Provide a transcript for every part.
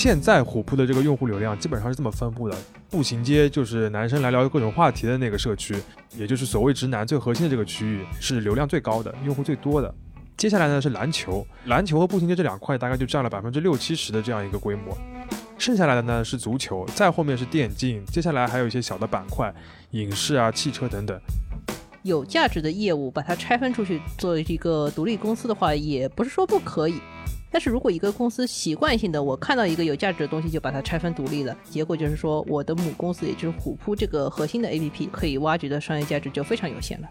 现在虎扑的这个用户流量基本上是这么分布的：步行街就是男生来聊各种话题的那个社区，也就是所谓直男最核心的这个区域，是流量最高的、用户最多的。接下来呢是篮球，篮球和步行街这两块大概就占了百分之六七十的这样一个规模。剩下来的呢是足球，再后面是电竞，接下来还有一些小的板块，影视啊、汽车等等。有价值的业务把它拆分出去作为一个独立公司的话，也不是说不可以。但是如果一个公司习惯性的我看到一个有价值的东西就把它拆分独立了，结果就是说我的母公司也就是虎扑这个核心的 APP 可以挖掘的商业价值就非常有限了。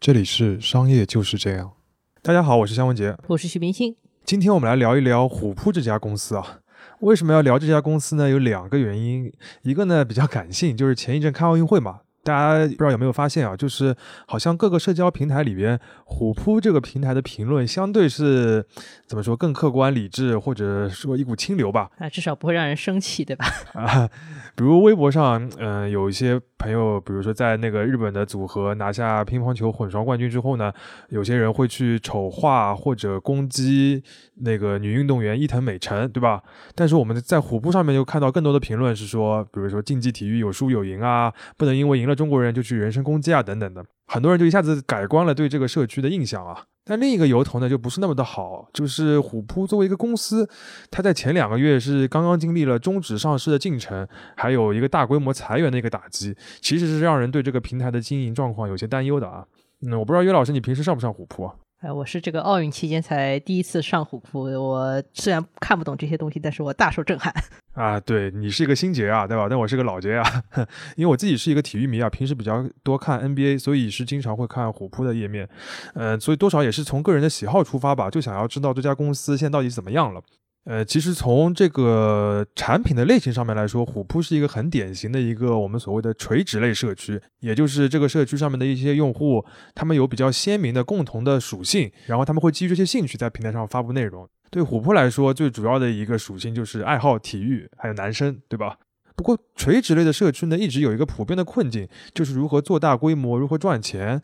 这里是商业就是这样。大家好，我是香文杰，我是徐明星。今天我们来聊一聊虎扑这家公司啊。为什么要聊这家公司呢？有两个原因，一个呢比较感性，就是前一阵看奥运会嘛。大家不知道有没有发现啊？就是好像各个社交平台里边，虎扑这个平台的评论相对是怎么说更客观、理智，或者说一股清流吧？啊，至少不会让人生气，对吧？啊，比如微博上，嗯，有一些朋友，比如说在那个日本的组合拿下乒乓球混双冠军之后呢，有些人会去丑化或者攻击那个女运动员伊藤美诚，对吧？但是我们在虎扑上面就看到更多的评论是说，比如说竞技体育有输有赢啊，不能因为赢了。中国人就去人身攻击啊，等等的，很多人就一下子改观了对这个社区的印象啊。但另一个由头呢，就不是那么的好，就是虎扑作为一个公司，它在前两个月是刚刚经历了终止上市的进程，还有一个大规模裁员的一个打击，其实是让人对这个平台的经营状况有些担忧的啊。嗯，我不知道岳老师，你平时上不上虎扑？哎，我是这个奥运期间才第一次上虎扑，我虽然看不懂这些东西，但是我大受震撼。啊，对你是一个新杰啊，对吧？但我是个老杰啊，因为我自己是一个体育迷啊，平时比较多看 NBA，所以是经常会看虎扑的页面。嗯，所以多少也是从个人的喜好出发吧，就想要知道这家公司现在到底怎么样了。呃，其实从这个产品的类型上面来说，虎扑是一个很典型的一个我们所谓的垂直类社区，也就是这个社区上面的一些用户，他们有比较鲜明的共同的属性，然后他们会基于这些兴趣在平台上发布内容。对虎扑来说，最主要的一个属性就是爱好体育，还有男生，对吧？不过垂直类的社区呢，一直有一个普遍的困境，就是如何做大规模，如何赚钱。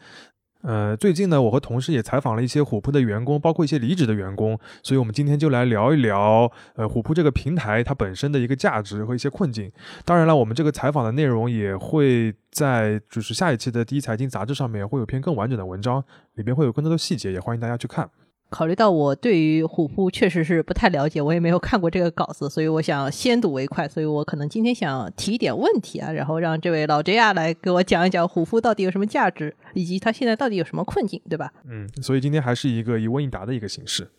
呃，最近呢，我和同事也采访了一些虎扑的员工，包括一些离职的员工，所以我们今天就来聊一聊，呃，虎扑这个平台它本身的一个价值和一些困境。当然了，我们这个采访的内容也会在就是下一期的第一财经杂志上面会有篇更完整的文章，里边会有更多的细节，也欢迎大家去看。考虑到我对于虎扑确实是不太了解，我也没有看过这个稿子，所以我想先睹为快。所以我可能今天想提一点问题啊，然后让这位老 J 啊来给我讲一讲虎扑到底有什么价值，以及它现在到底有什么困境，对吧？嗯，所以今天还是一个一问一答的一个形式。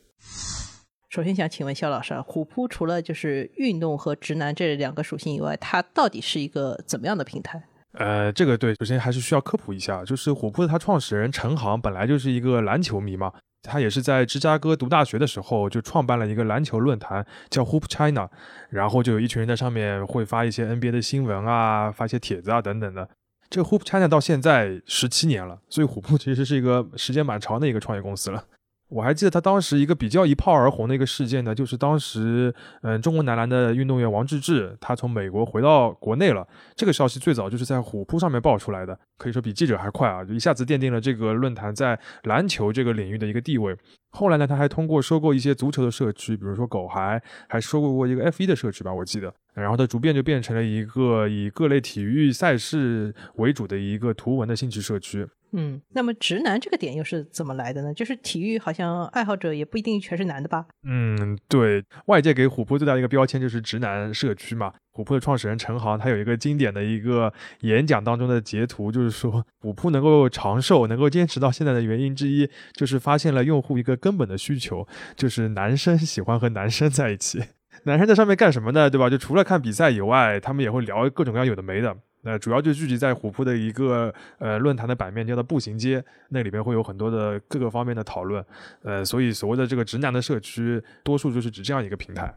首先想请问肖老师，虎扑除了就是运动和直男这两个属性以外，它到底是一个怎么样的平台？呃，这个对，首先还是需要科普一下，就是虎扑的它创始人陈航本来就是一个篮球迷嘛。他也是在芝加哥读大学的时候就创办了一个篮球论坛，叫 Hoop China，然后就有一群人在上面会发一些 NBA 的新闻啊，发一些帖子啊等等的。这个 Hoop China 到现在十七年了，所以虎扑其实是一个时间蛮长的一个创业公司了。我还记得他当时一个比较一炮而红的一个事件呢，就是当时，嗯，中国男篮的运动员王治郅，他从美国回到国内了。这个消息最早就是在虎扑上面爆出来的，可以说比记者还快啊，就一下子奠定了这个论坛在篮球这个领域的一个地位。后来呢，他还通过收购一些足球的社区，比如说狗孩，还收购过一个 F 一的社区吧，我记得。然后他逐渐就变成了一个以各类体育赛事为主的一个图文的兴趣社区。嗯，那么直男这个点又是怎么来的呢？就是体育好像爱好者也不一定全是男的吧？嗯，对外界给虎扑最大的一个标签就是直男社区嘛。虎扑的创始人陈航他有一个经典的一个演讲当中的截图，就是说虎扑能够长寿、能够坚持到现在的原因之一，就是发现了用户一个根本的需求，就是男生喜欢和男生在一起。男生在上面干什么呢？对吧？就除了看比赛以外，他们也会聊各种各样有的没的。那主要就聚集在虎扑的一个呃论坛的版面，叫做步行街，那里边会有很多的各个方面的讨论。呃，所以所谓的这个直男的社区，多数就是指这样一个平台。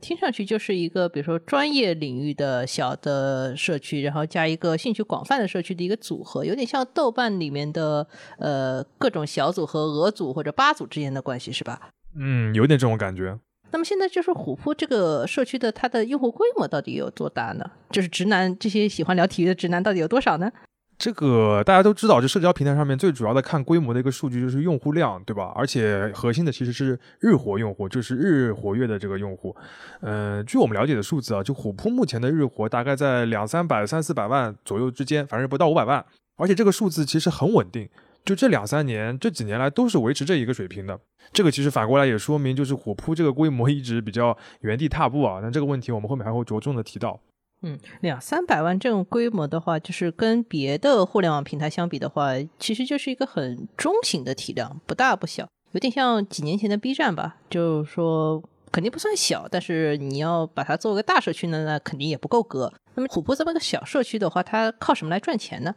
听上去就是一个比如说专业领域的小的社区，然后加一个兴趣广泛的社区的一个组合，有点像豆瓣里面的呃各种小组和俄组或者八组之间的关系，是吧？嗯，有点这种感觉。那么现在就是虎扑这个社区的它的用户规模到底有多大呢？就是直男这些喜欢聊体育的直男到底有多少呢？这个大家都知道，就社交平台上面最主要的看规模的一个数据就是用户量，对吧？而且核心的其实是日活用户，就是日活跃的这个用户。嗯，据我们了解的数字啊，就虎扑目前的日活大概在两三百、三四百万左右之间，反正不到五百万。而且这个数字其实很稳定，就这两三年、这几年来都是维持这一个水平的。这个其实反过来也说明，就是虎扑这个规模一直比较原地踏步啊。那这个问题我们后面还会着重的提到。嗯，两三百万这种规模的话，就是跟别的互联网平台相比的话，其实就是一个很中型的体量，不大不小，有点像几年前的 B 站吧。就是说，肯定不算小，但是你要把它做个大社区呢，那肯定也不够格。那么虎扑这么个小社区的话，它靠什么来赚钱呢？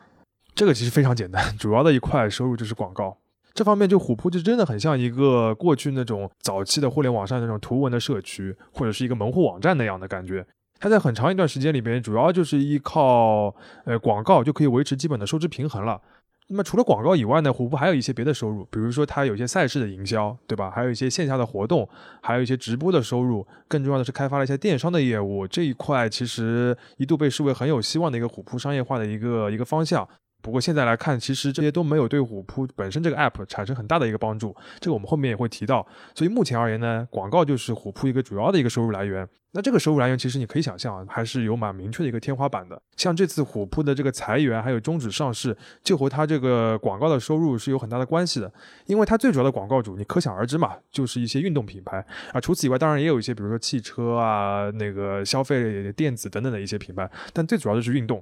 这个其实非常简单，主要的一块收入就是广告。这方面就虎扑就真的很像一个过去那种早期的互联网上那种图文的社区，或者是一个门户网站那样的感觉。它在很长一段时间里边，主要就是依靠呃广告就可以维持基本的收支平衡了。那么除了广告以外呢，虎扑还有一些别的收入，比如说它有一些赛事的营销，对吧？还有一些线下的活动，还有一些直播的收入。更重要的是开发了一些电商的业务，这一块其实一度被视为很有希望的一个虎扑商业化的一个一个方向。不过现在来看，其实这些都没有对虎扑本身这个 app 产生很大的一个帮助。这个我们后面也会提到。所以目前而言呢，广告就是虎扑一个主要的一个收入来源。那这个收入来源其实你可以想象，还是有蛮明确的一个天花板的。像这次虎扑的这个裁员还有终止上市，就和它这个广告的收入是有很大的关系的。因为它最主要的广告主，你可想而知嘛，就是一些运动品牌啊。除此以外，当然也有一些，比如说汽车啊、那个消费电子等等的一些品牌，但最主要的是运动。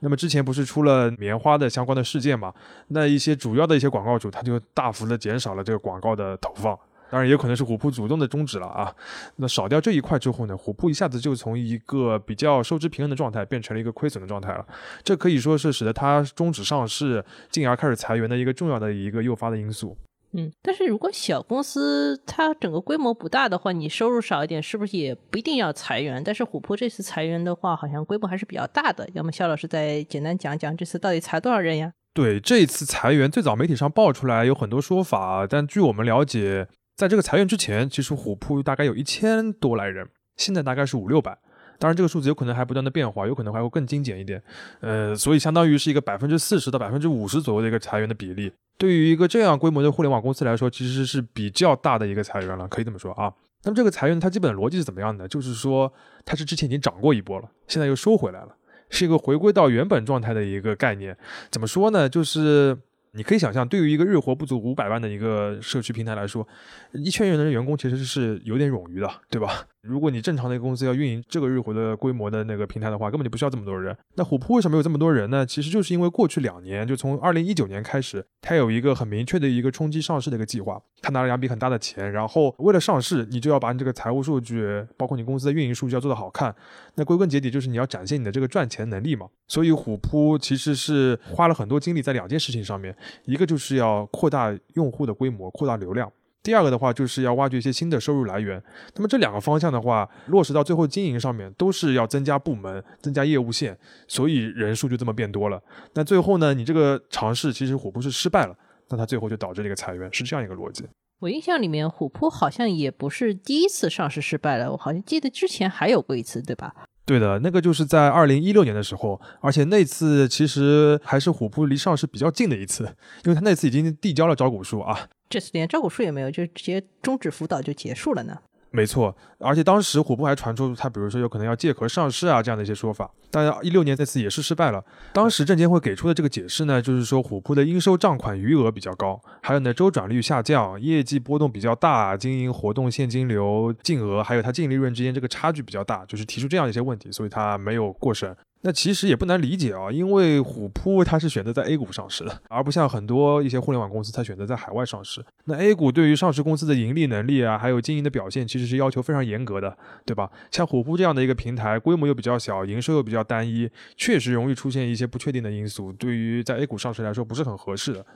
那么之前不是出了棉花的相关的事件嘛？那一些主要的一些广告主，他就大幅的减少了这个广告的投放。当然，也可能是虎扑主动的终止了啊。那少掉这一块之后呢，虎扑一下子就从一个比较收支平衡的状态，变成了一个亏损的状态了。这可以说是使得它终止上市，进而开始裁员的一个重要的一个诱发的因素。嗯，但是如果小公司它整个规模不大的话，你收入少一点，是不是也不一定要裁员？但是虎扑这次裁员的话，好像规模还是比较大的。要么肖老师再简单讲讲这次到底裁多少人呀？对，这次裁员最早媒体上爆出来有很多说法，但据我们了解，在这个裁员之前，其实虎扑大概有一千多来人，现在大概是五六百。当然，这个数字有可能还不断的变化，有可能还会更精简一点。呃，所以相当于是一个百分之四十到百分之五十左右的一个裁员的比例。对于一个这样规模的互联网公司来说，其实是比较大的一个裁员了，可以这么说啊。那么这个裁员它基本的逻辑是怎么样的？就是说它是之前已经涨过一波了，现在又收回来了，是一个回归到原本状态的一个概念。怎么说呢？就是你可以想象，对于一个日活不足五百万的一个社区平台来说，一千人的员工其实是有点冗余的，对吧？如果你正常的一个公司要运营这个日活的规模的那个平台的话，根本就不需要这么多人。那虎扑为什么有这么多人呢？其实就是因为过去两年，就从二零一九年开始，它有一个很明确的一个冲击上市的一个计划。它拿了两笔很大的钱，然后为了上市，你就要把你这个财务数据，包括你公司的运营数据要做得好看。那归根结底就是你要展现你的这个赚钱能力嘛。所以虎扑其实是花了很多精力在两件事情上面，一个就是要扩大用户的规模，扩大流量。第二个的话，就是要挖掘一些新的收入来源。那么这两个方向的话，落实到最后经营上面，都是要增加部门、增加业务线，所以人数就这么变多了。那最后呢，你这个尝试其实虎扑是失败了，那它最后就导致了一个裁员，是这样一个逻辑。我印象里面，虎扑好像也不是第一次上市失败了，我好像记得之前还有过一次，对吧？对的，那个就是在二零一六年的时候，而且那次其实还是虎扑离上市比较近的一次，因为他那次已经递交了招股书啊。这次连招股书也没有，就直接终止辅导就结束了呢。没错，而且当时虎扑还传出他，比如说有可能要借壳上市啊这样的一些说法。但一六年那次也是失败了。当时证监会给出的这个解释呢，就是说虎扑的应收账款余额比较高，还有呢周转率下降，业绩波动比较大，经营活动现金流净额还有它净利润之间这个差距比较大，就是提出这样一些问题，所以它没有过审。那其实也不难理解啊，因为虎扑它是选择在 A 股上市的，而不像很多一些互联网公司，它选择在海外上市。那 A 股对于上市公司的盈利能力啊，还有经营的表现，其实是要求非常严格的，对吧？像虎扑这样的一个平台，规模又比较小，营收又比较单一，确实容易出现一些不确定的因素，对于在 A 股上市来说不是很合适的。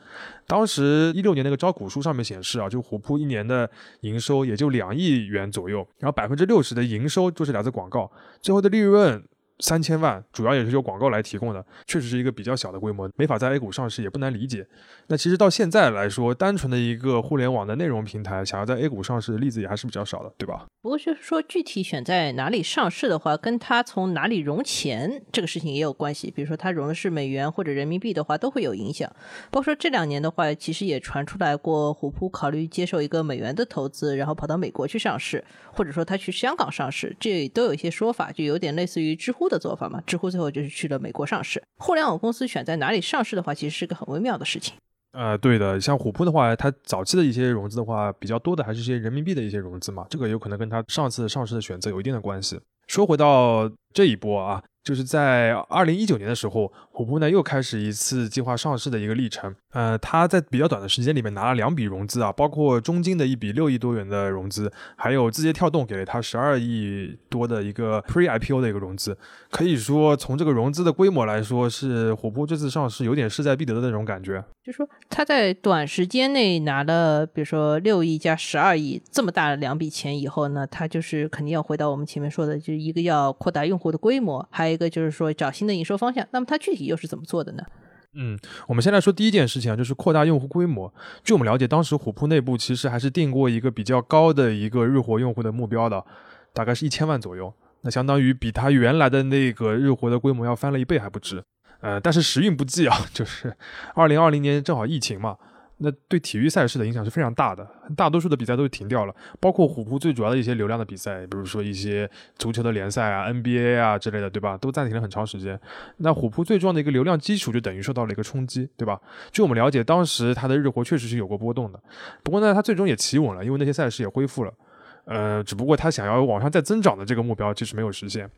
当时一六年那个招股书上面显示啊，就虎扑一年的营收也就两亿元左右，然后百分之六十的营收就是来自广告，最后的利润。三千万，主要也是由广告来提供的，确实是一个比较小的规模，没法在 A 股上市也不难理解。那其实到现在来说，单纯的一个互联网的内容平台，想要在 A 股上市的例子也还是比较少的，对吧？不过就是说，具体选在哪里上市的话，跟它从哪里融钱这个事情也有关系。比如说，它融的是美元或者人民币的话，都会有影响。包括说这两年的话，其实也传出来过，虎扑考虑接受一个美元的投资，然后跑到美国去上市，或者说他去香港上市，这都有一些说法，就有点类似于知乎的做法嘛。知乎最后就是去了美国上市。互联网公司选在哪里上市的话，其实是个很微妙的事情。呃，对的，像虎扑的话，它早期的一些融资的话，比较多的还是一些人民币的一些融资嘛，这个有可能跟它上次上市的选择有一定的关系。说回到这一波啊。就是在二零一九年的时候，虎扑呢又开始一次计划上市的一个历程。呃，他在比较短的时间里面拿了两笔融资啊，包括中金的一笔六亿多元的融资，还有字节跳动给了他十二亿多的一个 Pre IPO 的一个融资。可以说，从这个融资的规模来说，是虎扑这次上市有点势在必得的那种感觉。就说他在短时间内拿了，比如说六亿加十二亿这么大的两笔钱以后呢，他就是肯定要回到我们前面说的，就是一个要扩大用户的规模，还有。一个就是说找新的营收方向，那么它具体又是怎么做的呢？嗯，我们先来说第一件事情啊，就是扩大用户规模。据我们了解，当时虎扑内部其实还是定过一个比较高的一个日活用户的目标的，大概是一千万左右，那相当于比它原来的那个日活的规模要翻了一倍还不止。呃，但是时运不济啊，就是二零二零年正好疫情嘛。那对体育赛事的影响是非常大的，大多数的比赛都是停掉了，包括虎扑最主要的一些流量的比赛，比如说一些足球的联赛啊、NBA 啊之类的，对吧？都暂停了很长时间。那虎扑最重要的一个流量基础就等于受到了一个冲击，对吧？据我们了解，当时它的日活确实是有过波动的，不过呢，它最终也企稳了，因为那些赛事也恢复了。呃，只不过它想要往上再增长的这个目标其实没有实现。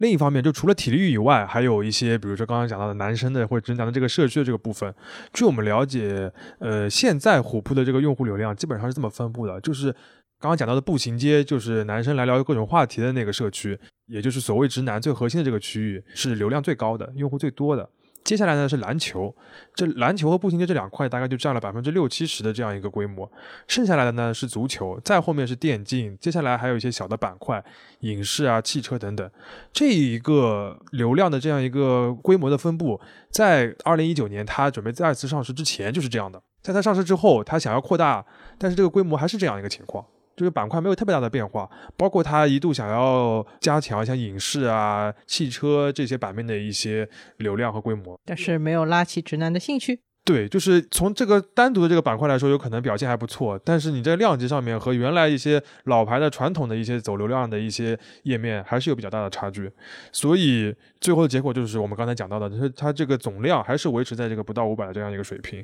另一方面，就除了体力以外，还有一些，比如说刚刚讲到的男生的或者直男的这个社区的这个部分。据我们了解，呃，现在虎扑的这个用户流量基本上是这么分布的，就是刚刚讲到的步行街，就是男生来聊各种话题的那个社区，也就是所谓直男最核心的这个区域，是流量最高的，用户最多的。接下来呢是篮球，这篮球和步行街这两块大概就占了百分之六七十的这样一个规模，剩下来的呢是足球，再后面是电竞，接下来还有一些小的板块，影视啊、汽车等等。这一个流量的这样一个规模的分布，在二零一九年它准备再次上市之前就是这样的，在它上市之后，它想要扩大，但是这个规模还是这样一个情况。这个板块没有特别大的变化，包括它一度想要加强像影视啊、汽车这些版面的一些流量和规模，但是没有拉起直男的兴趣。对，就是从这个单独的这个板块来说，有可能表现还不错，但是你在量级上面和原来一些老牌的传统的一些走流量的一些页面还是有比较大的差距，所以最后的结果就是我们刚才讲到的，就是它这个总量还是维持在这个不到五百的这样一个水平。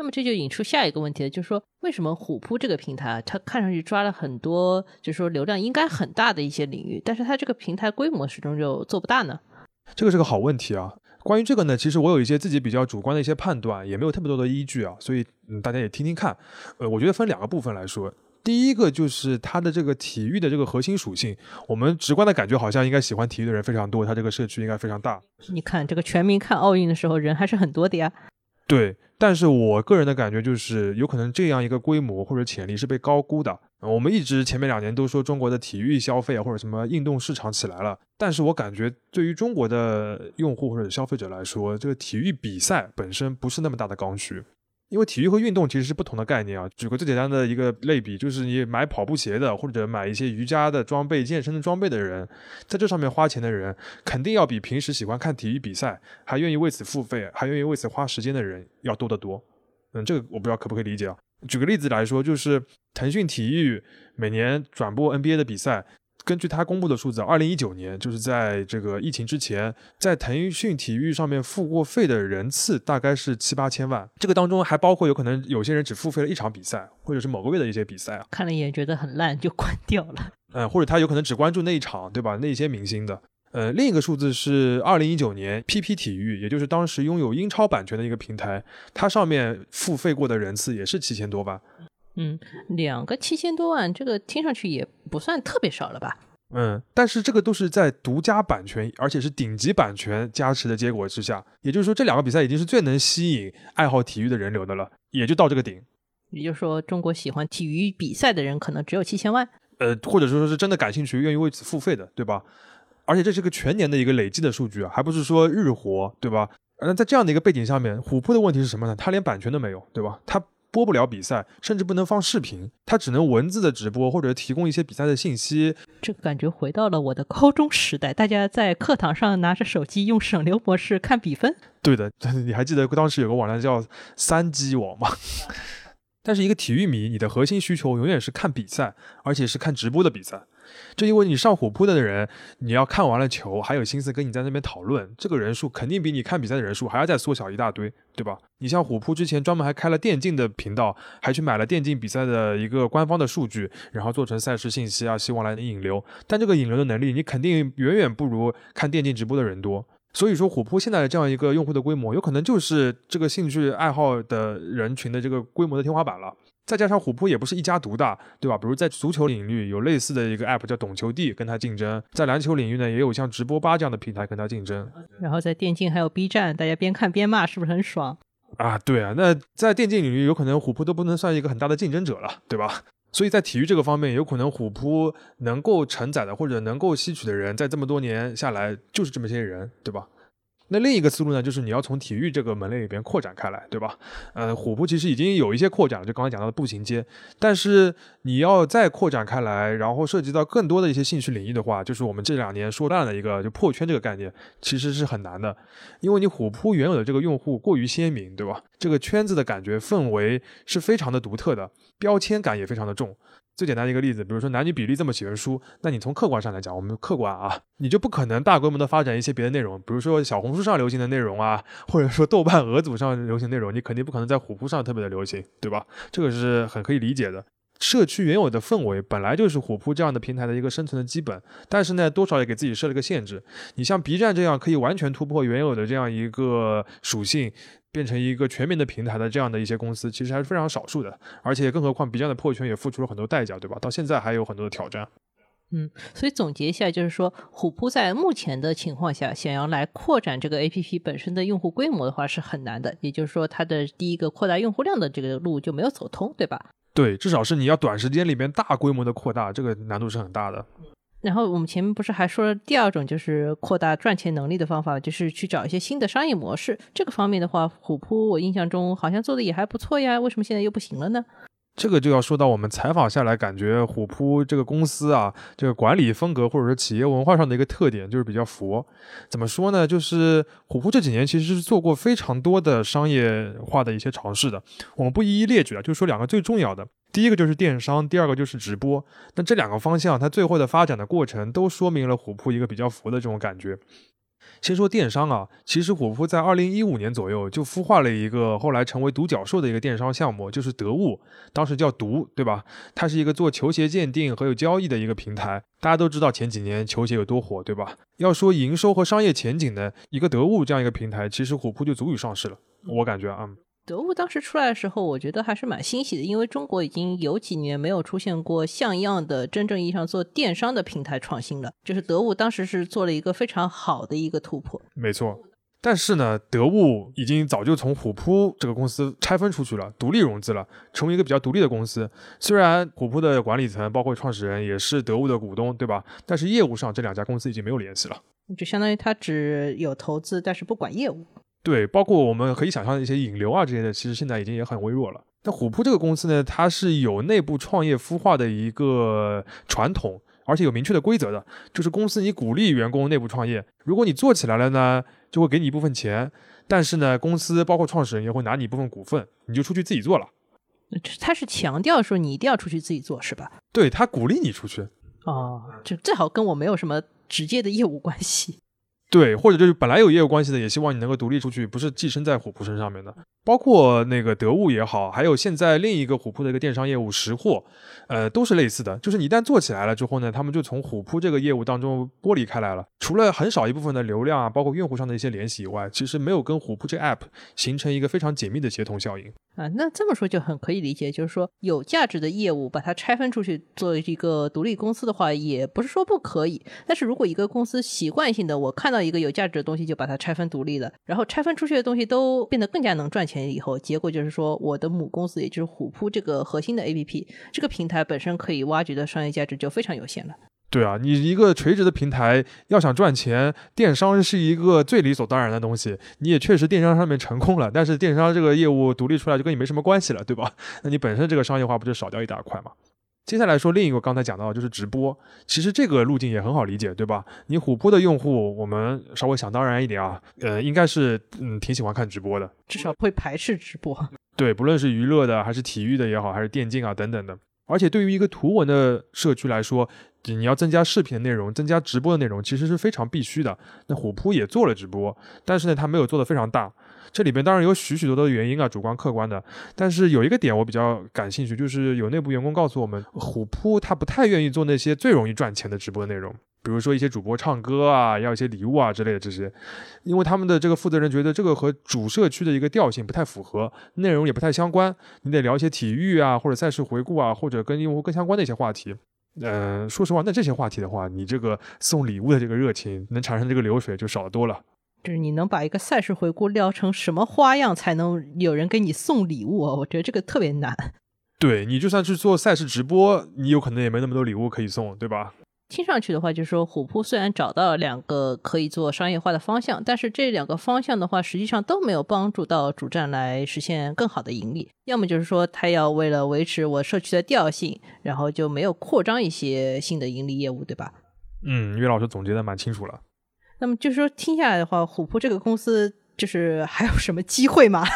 那么这就引出下一个问题了，就是说为什么虎扑这个平台，它看上去抓了很多，就是说流量应该很大的一些领域，但是它这个平台规模始终就做不大呢？这个是个好问题啊。关于这个呢，其实我有一些自己比较主观的一些判断，也没有特别多的依据啊，所以嗯，大家也听听看。呃，我觉得分两个部分来说，第一个就是它的这个体育的这个核心属性，我们直观的感觉好像应该喜欢体育的人非常多，它这个社区应该非常大。你看这个全民看奥运的时候，人还是很多的呀。对。但是我个人的感觉就是，有可能这样一个规模或者潜力是被高估的。我们一直前面两年都说中国的体育消费啊，或者什么运动市场起来了，但是我感觉对于中国的用户或者消费者来说，这个体育比赛本身不是那么大的刚需。因为体育和运动其实是不同的概念啊。举个最简单的一个类比，就是你买跑步鞋的，或者买一些瑜伽的装备、健身的装备的人，在这上面花钱的人，肯定要比平时喜欢看体育比赛，还愿意为此付费，还愿意为此花时间的人要多得多。嗯，这个我不知道可不可以理解啊？举个例子来说，就是腾讯体育每年转播 NBA 的比赛。根据他公布的数字，二零一九年就是在这个疫情之前，在腾讯体育上面付过费的人次大概是七八千万。这个当中还包括有可能有些人只付费了一场比赛，或者是某个月的一些比赛啊，看了一眼觉得很烂就关掉了。嗯，或者他有可能只关注那一场，对吧？那些明星的。呃，另一个数字是二零一九年，PP 体育，也就是当时拥有英超版权的一个平台，它上面付费过的人次也是七千多万。嗯，两个七千多万，这个听上去也不算特别少了吧？嗯，但是这个都是在独家版权，而且是顶级版权加持的结果之下，也就是说，这两个比赛已经是最能吸引爱好体育的人流的了，也就到这个顶。也就是说，中国喜欢体育比赛的人可能只有七千万。呃，或者说是真的感兴趣、愿意为此付费的，对吧？而且这是个全年的一个累计的数据啊，还不是说日活，对吧？那在这样的一个背景下面，虎扑的问题是什么呢？它连版权都没有，对吧？它播不了比赛，甚至不能放视频，它只能文字的直播或者提供一些比赛的信息。这个感觉回到了我的高中时代，大家在课堂上拿着手机用省流模式看比分。对的，你还记得当时有个网站叫三机网吗？但是一个体育迷，你的核心需求永远是看比赛，而且是看直播的比赛。就因为你上虎扑的人，你要看完了球，还有心思跟你在那边讨论，这个人数肯定比你看比赛的人数还要再缩小一大堆，对吧？你像虎扑之前专门还开了电竞的频道，还去买了电竞比赛的一个官方的数据，然后做成赛事信息啊，希望来引流。但这个引流的能力，你肯定远远不如看电竞直播的人多。所以说，虎扑现在的这样一个用户的规模，有可能就是这个兴趣爱好的人群的这个规模的天花板了。再加上虎扑也不是一家独大，对吧？比如在足球领域有类似的一个 app 叫懂球帝跟它竞争，在篮球领域呢也有像直播吧这样的平台跟它竞争。然后在电竞还有 B 站，大家边看边骂，是不是很爽？啊，对啊，那在电竞领域有可能虎扑都不能算一个很大的竞争者了，对吧？所以在体育这个方面，有可能虎扑能够承载的或者能够吸取的人，在这么多年下来就是这么些人，对吧？那另一个思路呢，就是你要从体育这个门类里边扩展开来，对吧？呃，虎扑其实已经有一些扩展了，就刚才讲到的步行街，但是你要再扩展开来，然后涉及到更多的一些兴趣领域的话，就是我们这两年说烂的一个就破圈这个概念，其实是很难的，因为你虎扑原有的这个用户过于鲜明，对吧？这个圈子的感觉氛围是非常的独特的，标签感也非常的重。最简单的一个例子，比如说男女比例这么悬殊，那你从客观上来讲，我们客观啊，你就不可能大规模的发展一些别的内容，比如说小红书上流行的内容啊，或者说豆瓣、鹅组上流行内容，你肯定不可能在虎扑上特别的流行，对吧？这个是很可以理解的。社区原有的氛围本来就是虎扑这样的平台的一个生存的基本，但是呢，多少也给自己设了个限制。你像 B 站这样可以完全突破原有的这样一个属性。变成一个全民的平台的这样的一些公司，其实还是非常少数的，而且更何况 B 站的破圈也付出了很多代价，对吧？到现在还有很多的挑战。嗯，所以总结一下，就是说虎扑在目前的情况下，想要来扩展这个 APP 本身的用户规模的话，是很难的。也就是说，它的第一个扩大用户量的这个路就没有走通，对吧？对，至少是你要短时间里面大规模的扩大，这个难度是很大的。然后我们前面不是还说了第二种就是扩大赚钱能力的方法，就是去找一些新的商业模式。这个方面的话，虎扑我印象中好像做的也还不错呀，为什么现在又不行了呢？这个就要说到我们采访下来，感觉虎扑这个公司啊，这个管理风格或者说企业文化上的一个特点就是比较佛。怎么说呢？就是虎扑这几年其实是做过非常多的商业化的一些尝试的。我们不一一列举了，就说两个最重要的。第一个就是电商，第二个就是直播。那这两个方向，它最后的发展的过程，都说明了虎扑一个比较佛的这种感觉。先说电商啊，其实虎扑在二零一五年左右就孵化了一个后来成为独角兽的一个电商项目，就是得物，当时叫毒，对吧？它是一个做球鞋鉴定和有交易的一个平台。大家都知道前几年球鞋有多火，对吧？要说营收和商业前景呢一个得物这样一个平台，其实虎扑就足以上市了。我感觉啊。得物当时出来的时候，我觉得还是蛮欣喜的，因为中国已经有几年没有出现过像样的真正意义上做电商的平台创新了。就是得物当时是做了一个非常好的一个突破。没错，但是呢，得物已经早就从虎扑这个公司拆分出去了，独立融资了，成为一个比较独立的公司。虽然虎扑的管理层包括创始人也是得物的股东，对吧？但是业务上这两家公司已经没有联系了，就相当于他只有投资，但是不管业务。对，包括我们可以想象的一些引流啊这些的，其实现在已经也很微弱了。那虎扑这个公司呢，它是有内部创业孵化的一个传统，而且有明确的规则的，就是公司你鼓励员工内部创业，如果你做起来了呢，就会给你一部分钱，但是呢，公司包括创始人也会拿你一部分股份，你就出去自己做了。他是强调说你一定要出去自己做，是吧？对他鼓励你出去。哦，就最好跟我没有什么直接的业务关系。对，或者就是本来有业务关系的，也希望你能够独立出去，不是寄生在虎扑身上面的。包括那个得物也好，还有现在另一个虎扑的一个电商业务识货，呃，都是类似的。就是你一旦做起来了之后呢，他们就从虎扑这个业务当中剥离开来了。除了很少一部分的流量啊，包括用户上的一些联系以外，其实没有跟虎扑这 app 形成一个非常紧密的协同效应。啊，那这么说就很可以理解，就是说有价值的业务把它拆分出去做一个独立公司的话，也不是说不可以。但是如果一个公司习惯性的我看到一个有价值的东西就把它拆分独立了，然后拆分出去的东西都变得更加能赚钱以后，结果就是说我的母公司也就是虎扑这个核心的 APP 这个平台本身可以挖掘的商业价值就非常有限了。对啊，你一个垂直的平台要想赚钱，电商是一个最理所当然的东西。你也确实电商上面成功了，但是电商这个业务独立出来就跟你没什么关系了，对吧？那你本身这个商业化不就少掉一大块吗？接下来说另一个刚才讲到的就是直播，其实这个路径也很好理解，对吧？你虎扑的用户，我们稍微想当然一点啊，呃，应该是嗯挺喜欢看直播的，至少不会排斥直播。对，不论是娱乐的还是体育的也好，还是电竞啊等等的。而且对于一个图文的社区来说，你要增加视频的内容，增加直播的内容，其实是非常必须的。那虎扑也做了直播，但是呢，它没有做得非常大。这里边当然有许许多多的原因啊，主观客观的。但是有一个点我比较感兴趣，就是有内部员工告诉我们，虎扑他不太愿意做那些最容易赚钱的直播内容。比如说一些主播唱歌啊，要一些礼物啊之类的这些，因为他们的这个负责人觉得这个和主社区的一个调性不太符合，内容也不太相关。你得聊一些体育啊，或者赛事回顾啊，或者跟用户更相关的一些话题。嗯，说实话，那这些话题的话，你这个送礼物的这个热情能产生这个流水就少多了。就是你能把一个赛事回顾聊成什么花样才能有人给你送礼物？我觉得这个特别难。对你就算去做赛事直播，你有可能也没那么多礼物可以送，对吧？听上去的话，就是说虎扑虽然找到了两个可以做商业化的方向，但是这两个方向的话，实际上都没有帮助到主站来实现更好的盈利。要么就是说，他要为了维持我社区的调性，然后就没有扩张一些新的盈利业务，对吧？嗯，岳老师总结的蛮清楚了。那么就是说，听下来的话，虎扑这个公司就是还有什么机会吗？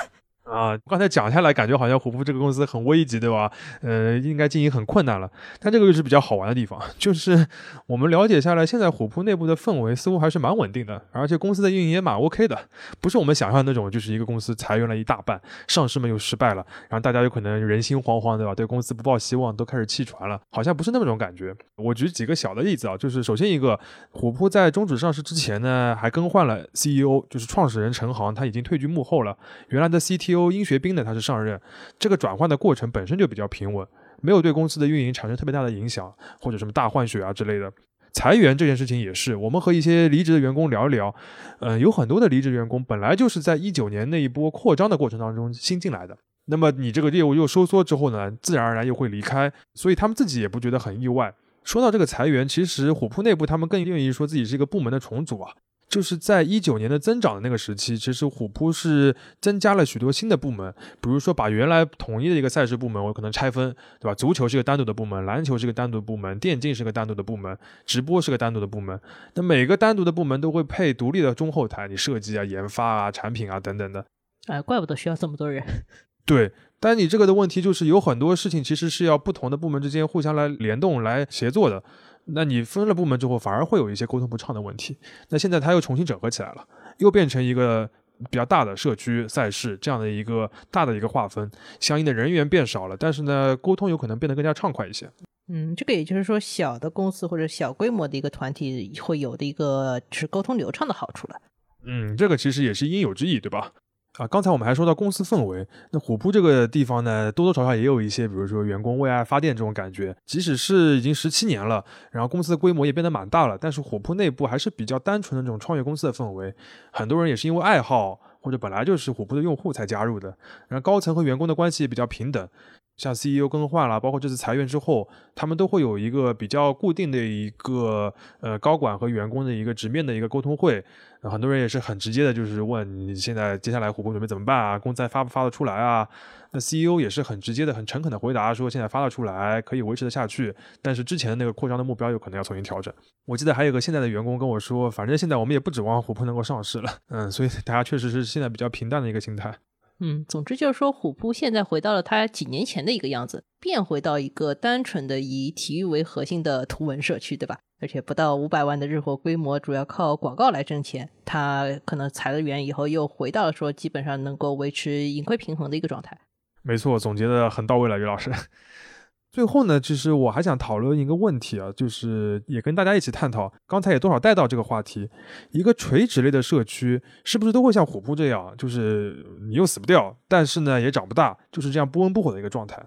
啊，刚才讲下来，感觉好像虎扑这个公司很危急，对吧？呃，应该经营很困难了。但这个又是比较好玩的地方，就是我们了解下来，现在虎扑内部的氛围似乎还是蛮稳定的，而且公司的运营也蛮 OK 的，不是我们想象那种，就是一个公司裁员了一大半，上市嘛又失败了，然后大家有可能人心惶惶，对吧？对公司不抱希望，都开始弃船了，好像不是那么种感觉。我举几个小的例子啊，就是首先一个，虎扑在终止上市之前呢，还更换了 CEO，就是创始人陈航，他已经退居幕后了，原来的 ct 由。殷学斌呢，他是上任，这个转换的过程本身就比较平稳，没有对公司的运营产生特别大的影响，或者什么大换血啊之类的。裁员这件事情也是，我们和一些离职的员工聊一聊，嗯，有很多的离职员工本来就是在一九年那一波扩张的过程当中新进来的，那么你这个业务又收缩之后呢，自然而然又会离开，所以他们自己也不觉得很意外。说到这个裁员，其实虎扑内部他们更愿意说自己是一个部门的重组啊。就是在一九年的增长的那个时期，其实虎扑是增加了许多新的部门，比如说把原来统一的一个赛事部门，我可能拆分，对吧？足球是个单独的部门，篮球是个单独的部门，电竞是个单独的部门，直播是个单独的部门。那每个单独的部门都会配独立的中后台，你设计啊、研发啊、产品啊等等的。哎，怪不得需要这么多人。对，但你这个的问题就是有很多事情其实是要不同的部门之间互相来联动、来协作的。那你分了部门之后，反而会有一些沟通不畅的问题。那现在它又重新整合起来了，又变成一个比较大的社区赛事这样的一个大的一个划分，相应的人员变少了，但是呢，沟通有可能变得更加畅快一些。嗯，这个也就是说，小的公司或者小规模的一个团体会有的一个是沟通流畅的好处了。嗯，这个其实也是应有之意，对吧？啊，刚才我们还说到公司氛围，那虎扑这个地方呢，多多少少也有一些，比如说员工为爱发电这种感觉。即使是已经十七年了，然后公司的规模也变得蛮大了，但是虎扑内部还是比较单纯的这种创业公司的氛围。很多人也是因为爱好或者本来就是虎扑的用户才加入的，然后高层和员工的关系也比较平等。像 CEO 更换了，包括这次裁员之后，他们都会有一个比较固定的一个呃高管和员工的一个直面的一个沟通会。很多人也是很直接的，就是问你现在接下来虎扑准备怎么办啊？工资还发不发得出来啊？那 CEO 也是很直接的、很诚恳的回答说，现在发得出来，可以维持得下去，但是之前的那个扩张的目标有可能要重新调整。我记得还有个现在的员工跟我说，反正现在我们也不指望虎扑能够上市了，嗯，所以大家确实是现在比较平淡的一个心态。嗯，总之就是说，虎扑现在回到了它几年前的一个样子，变回到一个单纯的以体育为核心的图文社区，对吧？而且不到五百万的日活规模，主要靠广告来挣钱。它可能裁了员以后，又回到了说基本上能够维持盈亏平衡的一个状态。没错，总结的很到位了，于老师。最后呢，其实我还想讨论一个问题啊，就是也跟大家一起探讨。刚才也多少带到这个话题，一个垂直类的社区是不是都会像虎扑这样，就是你又死不掉，但是呢也长不大，就是这样不温不火的一个状态？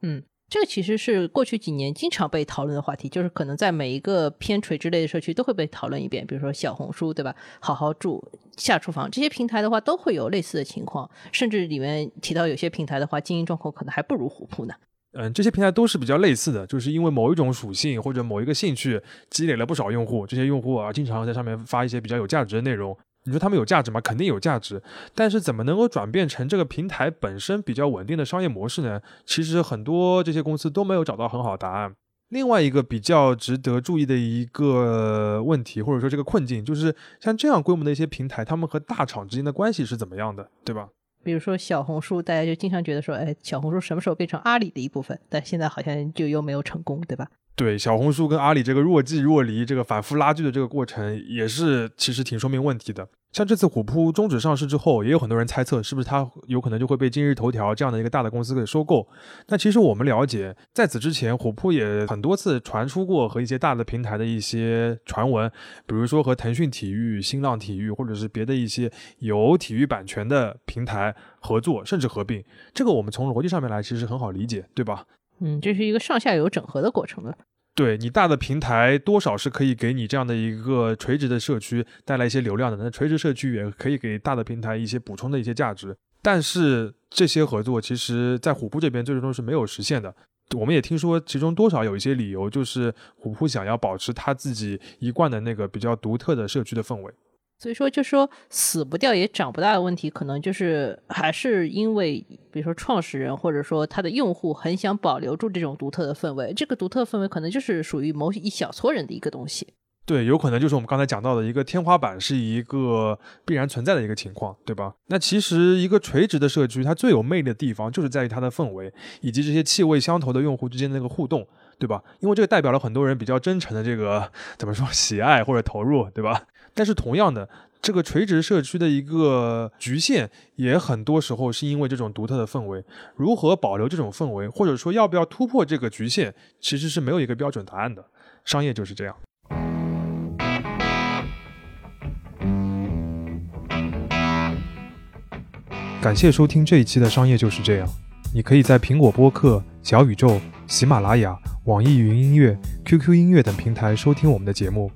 嗯，这个其实是过去几年经常被讨论的话题，就是可能在每一个偏垂直类的社区都会被讨论一遍，比如说小红书，对吧？好好住、下厨房这些平台的话，都会有类似的情况，甚至里面提到有些平台的话，经营状况可能还不如虎扑呢。嗯，这些平台都是比较类似的，就是因为某一种属性或者某一个兴趣积累了不少用户，这些用户啊经常在上面发一些比较有价值的内容。你说他们有价值吗？肯定有价值，但是怎么能够转变成这个平台本身比较稳定的商业模式呢？其实很多这些公司都没有找到很好的答案。另外一个比较值得注意的一个问题，或者说这个困境，就是像这样规模的一些平台，他们和大厂之间的关系是怎么样的，对吧？比如说小红书，大家就经常觉得说，哎，小红书什么时候变成阿里的一部分？但现在好像就又没有成功，对吧？对，小红书跟阿里这个若即若离、这个反复拉锯的这个过程，也是其实挺说明问题的。像这次虎扑终止上市之后，也有很多人猜测，是不是它有可能就会被今日头条这样的一个大的公司给收购？那其实我们了解，在此之前，虎扑也很多次传出过和一些大的平台的一些传闻，比如说和腾讯体育、新浪体育，或者是别的一些有体育版权的平台合作，甚至合并。这个我们从逻辑上面来，其实很好理解，对吧？嗯，这是一个上下游整合的过程了。对你大的平台多少是可以给你这样的一个垂直的社区带来一些流量的，那垂直社区也可以给大的平台一些补充的一些价值。但是这些合作其实，在虎扑这边最终是没有实现的。我们也听说，其中多少有一些理由，就是虎扑想要保持他自己一贯的那个比较独特的社区的氛围。所以说，就说死不掉也长不大的问题，可能就是还是因为，比如说创始人或者说他的用户很想保留住这种独特的氛围，这个独特氛围可能就是属于某一小撮人的一个东西。对，有可能就是我们刚才讲到的一个天花板是一个必然存在的一个情况，对吧？那其实一个垂直的社区，它最有魅力的地方就是在于它的氛围，以及这些气味相投的用户之间的那个互动，对吧？因为这个代表了很多人比较真诚的这个怎么说喜爱或者投入，对吧？但是同样的，这个垂直社区的一个局限，也很多时候是因为这种独特的氛围。如何保留这种氛围，或者说要不要突破这个局限，其实是没有一个标准答案的。商业就是这样。感谢收听这一期的《商业就是这样》。你可以在苹果播客、小宇宙、喜马拉雅、网易云音乐、QQ 音乐等平台收听我们的节目。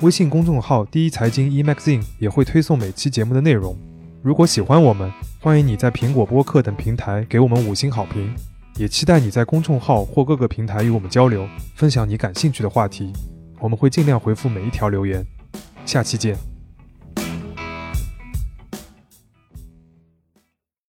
微信公众号“第一财经 eMagazine” 也会推送每期节目的内容。如果喜欢我们，欢迎你在苹果播客等平台给我们五星好评。也期待你在公众号或各个平台与我们交流，分享你感兴趣的话题。我们会尽量回复每一条留言。下期见。